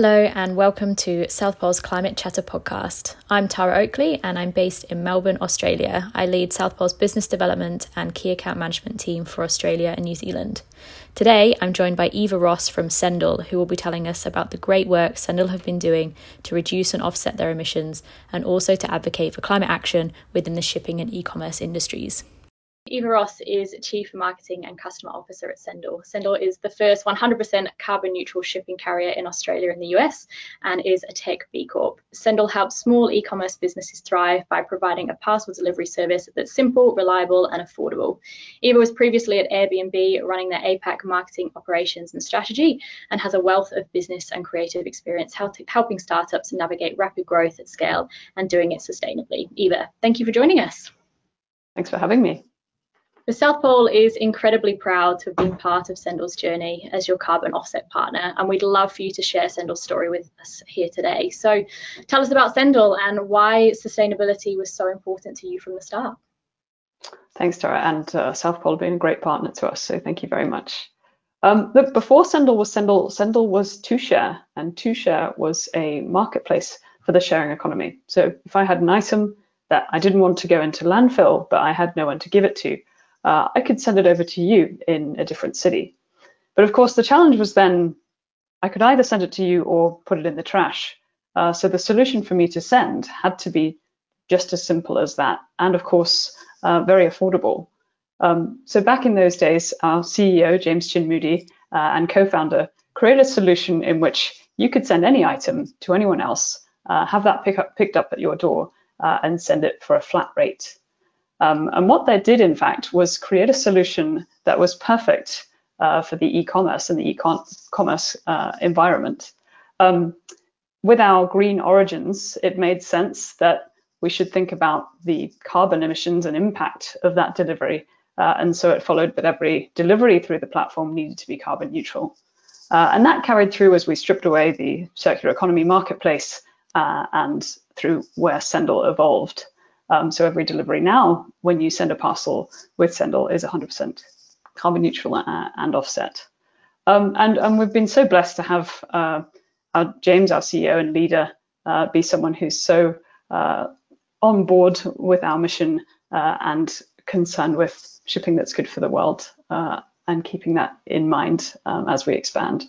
Hello, and welcome to South Pole's Climate Chatter podcast. I'm Tara Oakley, and I'm based in Melbourne, Australia. I lead South Pole's business development and key account management team for Australia and New Zealand. Today, I'm joined by Eva Ross from Sendle, who will be telling us about the great work Sendle have been doing to reduce and offset their emissions and also to advocate for climate action within the shipping and e commerce industries. Eva Ross is Chief Marketing and Customer Officer at Sendle. Sendle is the first 100% carbon neutral shipping carrier in Australia and the US and is a tech B Corp. Sendle helps small e commerce businesses thrive by providing a parcel delivery service that's simple, reliable, and affordable. Eva was previously at Airbnb running their APAC marketing operations and strategy and has a wealth of business and creative experience helping startups navigate rapid growth at scale and doing it sustainably. Eva, thank you for joining us. Thanks for having me. The South Pole is incredibly proud to have been part of Sendle's journey as your carbon offset partner, and we'd love for you to share Sendle's story with us here today. So tell us about Sendle and why sustainability was so important to you from the start. Thanks, Tara, and uh, South Pole being a great partner to us, so thank you very much. Um, look, before Sendle was Sendle, Sendle was 2Share, and 2Share was a marketplace for the sharing economy. So if I had an item that I didn't want to go into landfill, but I had no one to give it to, uh, I could send it over to you in a different city. But of course, the challenge was then I could either send it to you or put it in the trash. Uh, so the solution for me to send had to be just as simple as that, and of course, uh, very affordable. Um, so back in those days, our CEO, James Chin Moody, uh, and co-founder created a solution in which you could send any item to anyone else, uh, have that pick up, picked up at your door, uh, and send it for a flat rate. Um, and what they did, in fact, was create a solution that was perfect uh, for the e-commerce and the e-commerce uh, environment. Um, with our green origins, it made sense that we should think about the carbon emissions and impact of that delivery. Uh, and so it followed that every delivery through the platform needed to be carbon neutral. Uh, and that carried through as we stripped away the circular economy marketplace uh, and through where Sendle evolved. Um, so every delivery now, when you send a parcel with Sendle, is 100% carbon neutral and offset. Um, and, and, we've been so blessed to have uh, our James, our CEO and leader, uh, be someone who's so uh, on board with our mission uh, and concerned with shipping that's good for the world uh, and keeping that in mind um, as we expand.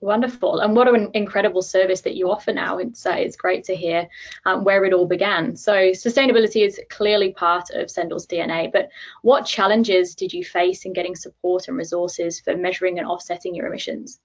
Wonderful. And what an incredible service that you offer now. It's, uh, it's great to hear um, where it all began. So, sustainability is clearly part of Sendle's DNA, but what challenges did you face in getting support and resources for measuring and offsetting your emissions?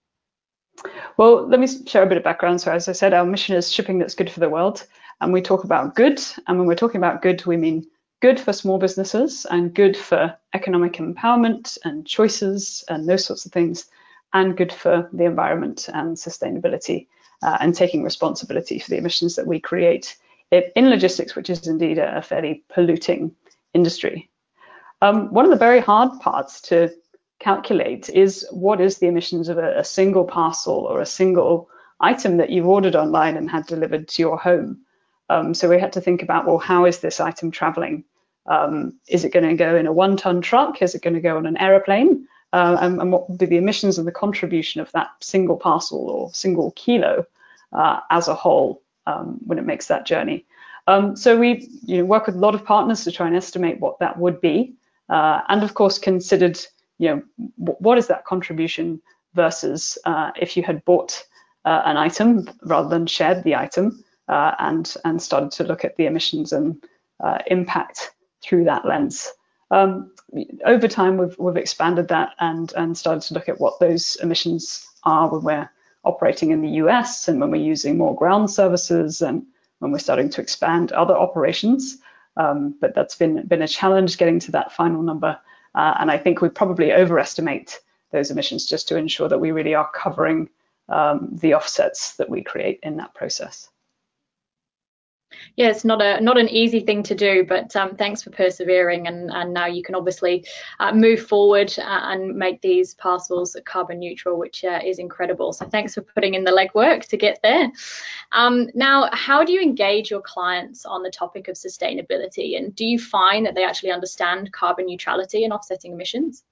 Well, let me share a bit of background. So, as I said, our mission is shipping that's good for the world. And we talk about good. And when we're talking about good, we mean good for small businesses and good for economic empowerment and choices and those sorts of things and good for the environment and sustainability uh, and taking responsibility for the emissions that we create in logistics, which is indeed a fairly polluting industry. Um, one of the very hard parts to calculate is what is the emissions of a, a, single parcel or a single item that you've ordered online and had delivered to your home. Um, so we had to think about, well, how is this item traveling? Um, is it going to go in a one ton truck? Is it going to go on an aeroplane? Uh, and, and, what would be the emissions and the contribution of that single parcel or single kilo uh, as a whole um, when it makes that journey. Um, so we you know, work with a lot of partners to try and estimate what that would be, uh, and of course considered you know what is that contribution versus uh, if you had bought uh, an item rather than shared the item uh, and and started to look at the emissions and impact through that lens. Um, over time, we've, we've expanded that and, and started to look at what those emissions are when we're operating in the US and when we're using more ground services and when we're starting to expand other operations. Um, but that's been, been a challenge getting to that final number. Uh, and I think we probably overestimate those emissions just to ensure that we really are covering um, the offsets that we create in that process yeah, it's not a not an easy thing to do, but um, thanks for persevering, and, and now you can obviously uh, move forward uh, and make these parcels carbon neutral, which uh, is incredible. So thanks for putting in the legwork to get there. Um, now, how do you engage your clients on the topic of sustainability, and do you find that they actually understand carbon neutrality and offsetting emissions?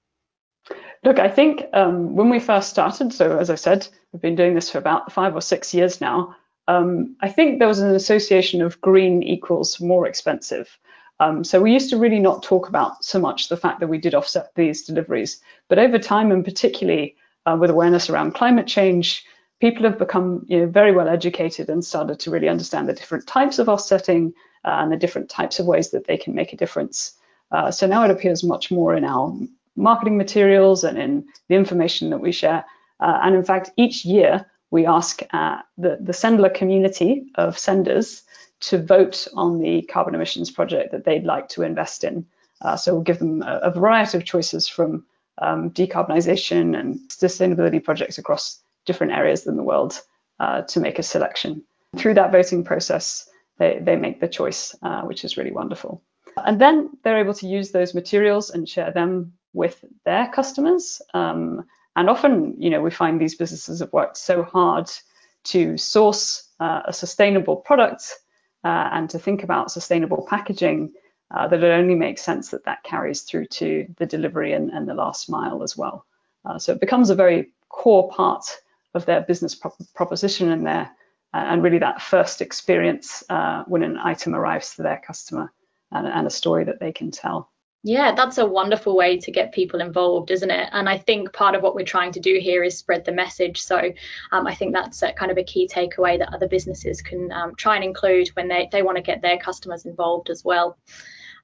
Look, I think um, when we first started, so as I said, we've been doing this for about five or six years now. Um, I think there was an association of green equals more expensive. Um, so we used to really not talk about so much the fact that we did offset these deliveries, but over time, and particularly uh, with awareness around climate change, people have become you know, very well educated and started to really understand the different types of offsetting uh, and the different types of ways that they can make a difference. Uh, so now it appears much more in our marketing materials and in the information that we share. Uh, and in fact, each year we ask uh, the, the Sendler community of senders to vote on the carbon emissions project that they'd like to invest in. Uh, so we'll give them a, a variety of choices from um, decarbonisation and sustainability projects across different areas in the world uh, to make a selection. Through that voting process, they, they make the choice, uh, which is really wonderful. And then they're able to use those materials and share them with their customers. Um, and often, you know, we find these businesses have worked so hard to source uh, a sustainable product uh, and to think about sustainable packaging uh, that it only makes sense that that carries through to the delivery and, and the last mile as well. Uh, so it becomes a very core part of their business proposition and their and really that first experience uh, when an item arrives to their customer and, and a story that they can tell. Yeah, that's a wonderful way to get people involved, isn't it? And I think part of what we're trying to do here is spread the message. So um, I think that's a, kind of a key takeaway that other businesses can um, try and include when they, they want to get their customers involved as well.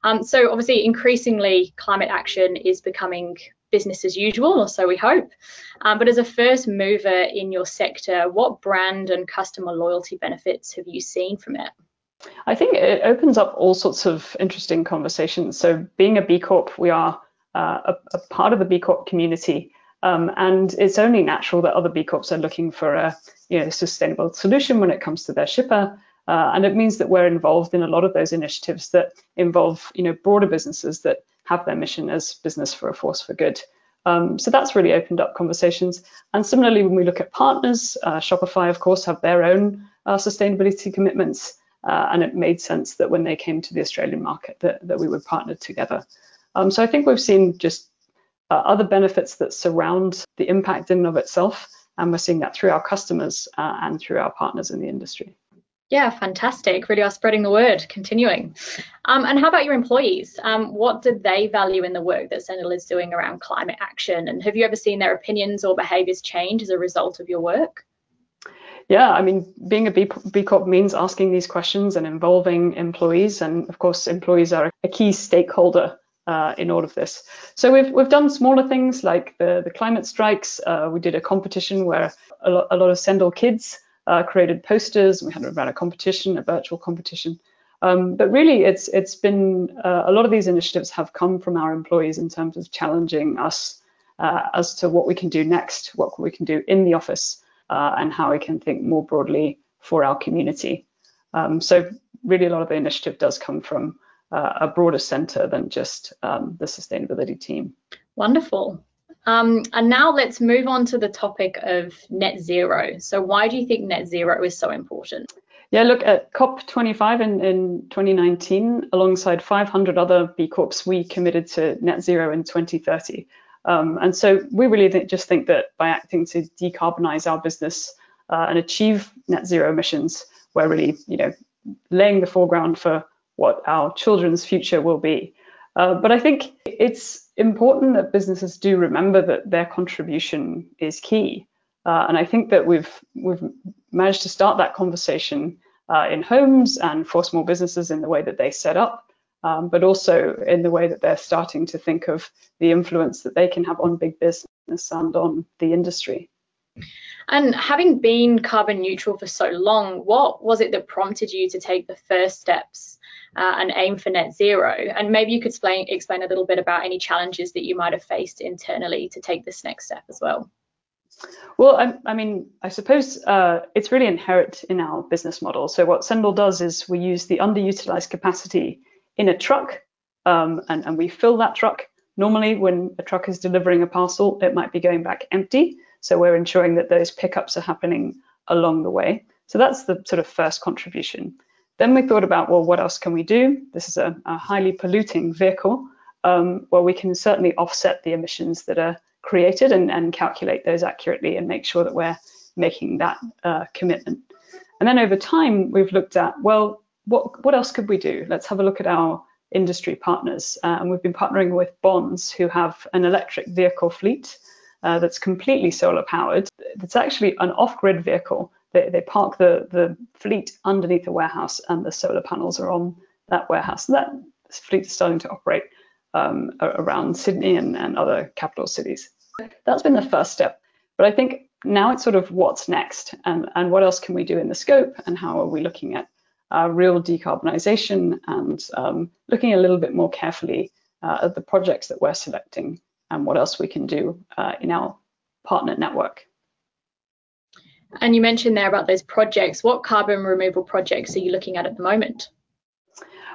Um, so obviously, increasingly, climate action is becoming business as usual, or so we hope. Um, but as a first mover in your sector, what brand and customer loyalty benefits have you seen from it? I think it opens up all sorts of interesting conversations. So, being a B Corp, we are uh, a, a, part of the B Corp community, um, and it's only natural that other B Corps are looking for a you know sustainable solution when it comes to their shipper. Uh, and it means that we're involved in a lot of those initiatives that involve you know broader businesses that have their mission as business for a force for good. Um, so that's really opened up conversations. And similarly, when we look at partners, uh, Shopify, of course, have their own uh, sustainability commitments. Uh, and it made sense that when they came to the Australian market that, that we would partner together. Um, so I think we've seen just uh, other benefits that surround the impact in and of itself, and we're seeing that through our customers uh, and through our partners in the industry. Yeah, fantastic. Really are spreading the word, continuing. Um, and how about your employees? Um, what did they value in the work that Sendle is doing around climate action? And have you ever seen their opinions or behaviours change as a result of your work? Yeah, I mean, being a B, B Corp means asking these questions and involving employees. And of course, employees are a key stakeholder uh, in all of this. So we've we've done smaller things like the the climate strikes. Uh, we did a competition where a, lo- a lot of Sendle kids uh, created posters. We had ran a competition, a virtual competition. Um, but really, it's it's been uh, a lot of these initiatives have come from our employees in terms of challenging us uh, as to what we can do next, what we can do in the office, uh, and how we can think more broadly for our community. Um, so really, a lot of the initiative does come from uh, a broader centre than just um, the sustainability team. Wonderful. Um, and now let's move on to the topic of net zero. So why do you think net zero is so important? Yeah, look at COP25 in, in 2019, alongside 500 other B Corps, we committed to net zero in 2030. Um, and so we really th- just think that by acting to decarbonize our business uh, and achieve net zero emissions, we're really, you know, laying the foreground for what our children's future will be. Uh, but I think it's important that businesses do remember that their contribution is key. Uh, and I think that we've we've managed to start that conversation uh, in homes and for small businesses in the way that they set up, um, but also in the way that they're starting to think of the influence that they can have on big business and on the industry. And having been carbon neutral for so long, what was it that prompted you to take the first steps uh, and aim for net zero? And maybe you could explain, explain a little bit about any challenges that you might have faced internally to take this next step as well. Well, I, I mean, I suppose uh, it's really inherent in our business model. So what Sendle does is we use the underutilized capacity in a truck um, and, and we fill that truck. Normally, when a truck is delivering a parcel, it might be going back empty. So we're ensuring that those pickups are happening along the way. So that's the sort of first contribution. Then we thought about, well, what else can we do? This is a, a highly polluting vehicle. um, well, we can certainly offset the emissions that are created and, and calculate those accurately and make sure that we're making that uh, commitment. And then over time, we've looked at, well, what, what else could we do? Let's have a look at our industry partners. Uh, and we've been partnering with Bonds, who have an electric vehicle fleet uh, that's completely solar powered. It's actually an off grid vehicle. They, they park the, the fleet underneath a warehouse, and the solar panels are on that warehouse. And that fleet is starting to operate um, around Sydney and, and other capital cities. That's been the first step. But I think now it's sort of what's next and, and what else can we do in the scope and how are we looking at uh, real decarbonisation and um, looking a little bit more carefully uh, at the projects that we're selecting and what else we can do uh, in our partner network. And you mentioned there about those projects. What carbon removal projects are you looking at at the moment?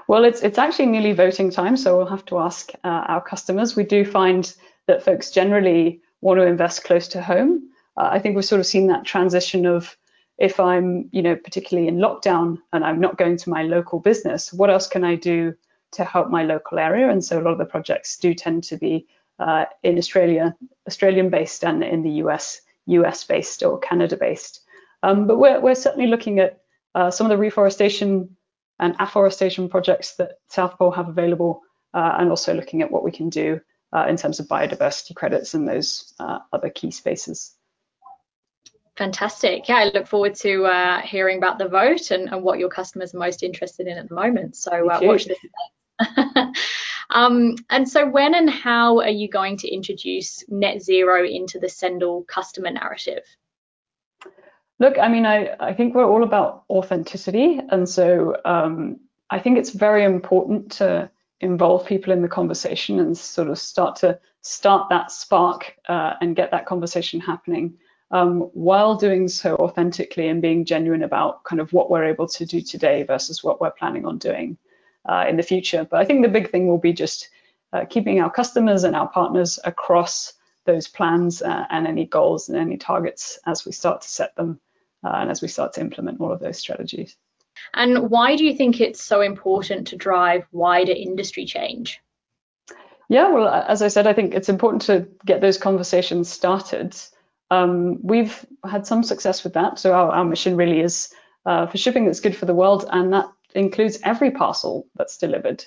Well, it's it's actually nearly voting time, so we'll have to ask uh, our customers. We do find that folks generally want to invest close to home. Uh, I think we've sort of seen that transition of if I'm, you know, particularly in lockdown and I'm not going to my local business, what else can I do to help my local area? And so a lot of the projects do tend to be uh, in Australia, Australian based, and in the US, US based or Canada based. Um, but we're we're certainly looking at uh, some of the reforestation and afforestation projects that South Pole have available, uh, and also looking at what we can do uh, in terms of biodiversity credits and those uh, other key spaces. Fantastic. Yeah, I look forward to uh, hearing about the vote and, and, what your customers are most interested in at the moment. So uh, watch this. um, and so, when and how are you going to introduce net zero into the Sendle customer narrative? Look, I mean, I, I think we're all about authenticity. And so um, I think it's very important to involve people in the conversation and sort of start to start that spark uh, and get that conversation happening um, while doing so authentically and being genuine about kind of what we're able to do today versus what we're planning on doing uh, in the future. But I think the big thing will be just uh, keeping our customers and our partners across those plans uh, and any goals and any targets as we start to set them uh, and as we start to implement all of those strategies. And why do you think it's so important to drive wider industry change? Yeah, well, as I said, I think it's important to get those conversations started. Um, we've had some success with that. So our, our mission really is uh, for shipping that's good for the world, and that includes every parcel that's delivered.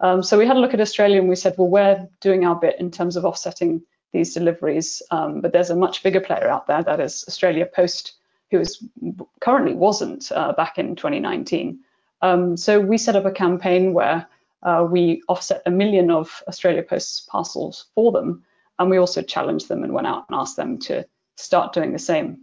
Um, so we had a look at Australia and we said, well, we're doing our bit in terms of offsetting these deliveries, um, but there's a much bigger player out there that is Australia Post who is currently wasn't uh, back in 2019. Um, so we set up a campaign where uh, we offset a million of Australia Post's parcels for them, and we also challenged them and went out and asked them to start doing the same,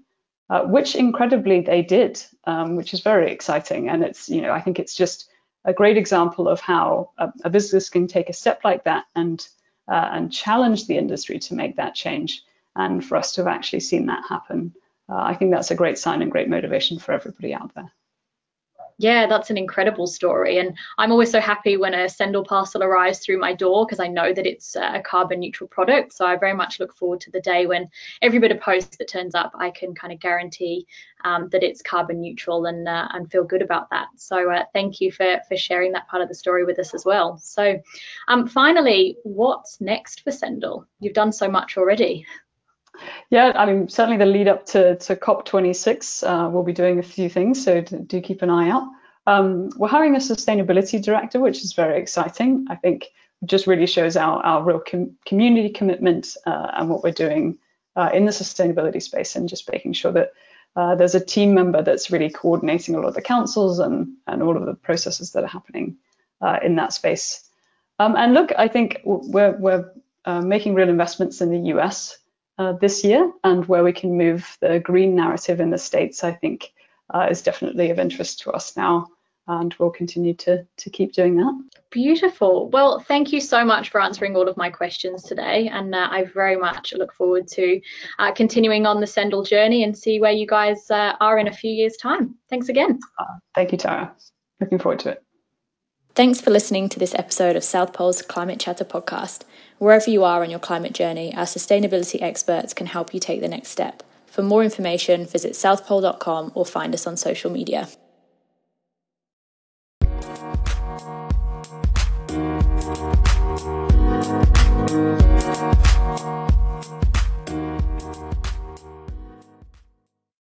uh, which incredibly they did, um, which is very exciting. And it's, you know, I think it's just a great example of how a, a business can take a step like that and uh, and challenge the industry to make that change. And for us to have actually seen that happen uh, I think that's a great sign and great motivation for everybody out there. Yeah, that's an incredible story. And I'm always so happy when a Sendle parcel arrives through my door because I know that it's a carbon neutral product. So I very much look forward to the day when every bit of post that turns up, I can kind of guarantee um, that it's carbon neutral and uh, and feel good about that. So uh, thank you for, for sharing that part of the story with us as well. So um, finally, what's next for Sendle? You've done so much already. Yeah, I mean, certainly the lead up to, to COP26, uh, we'll be doing a few things, so do keep an eye out. Um, we're hiring a sustainability director, which is very exciting. I think just really shows our, our real com community commitment uh, and what we're doing uh, in the sustainability space and just making sure that uh, there's a team member that's really coordinating all of the councils and, and all of the processes that are happening uh, in that space. Um, and look, I think we're, we're uh, making real investments in the US uh, this year and where we can move the green narrative in the States, I think uh, is definitely of interest to us now. And we'll continue to, to keep doing that. Beautiful. Well, thank you so much for answering all of my questions today. And uh, I very much look forward to uh, continuing on the Sendle journey and see where you guys uh, are in a few years' time. Thanks again. Uh, thank you, Tara. Looking forward to it. Thanks for listening to this episode of South Pole's Climate Chatter podcast. Wherever you are on your climate journey, our sustainability experts can help you take the next step. For more information, visit southpole.com or find us on social media.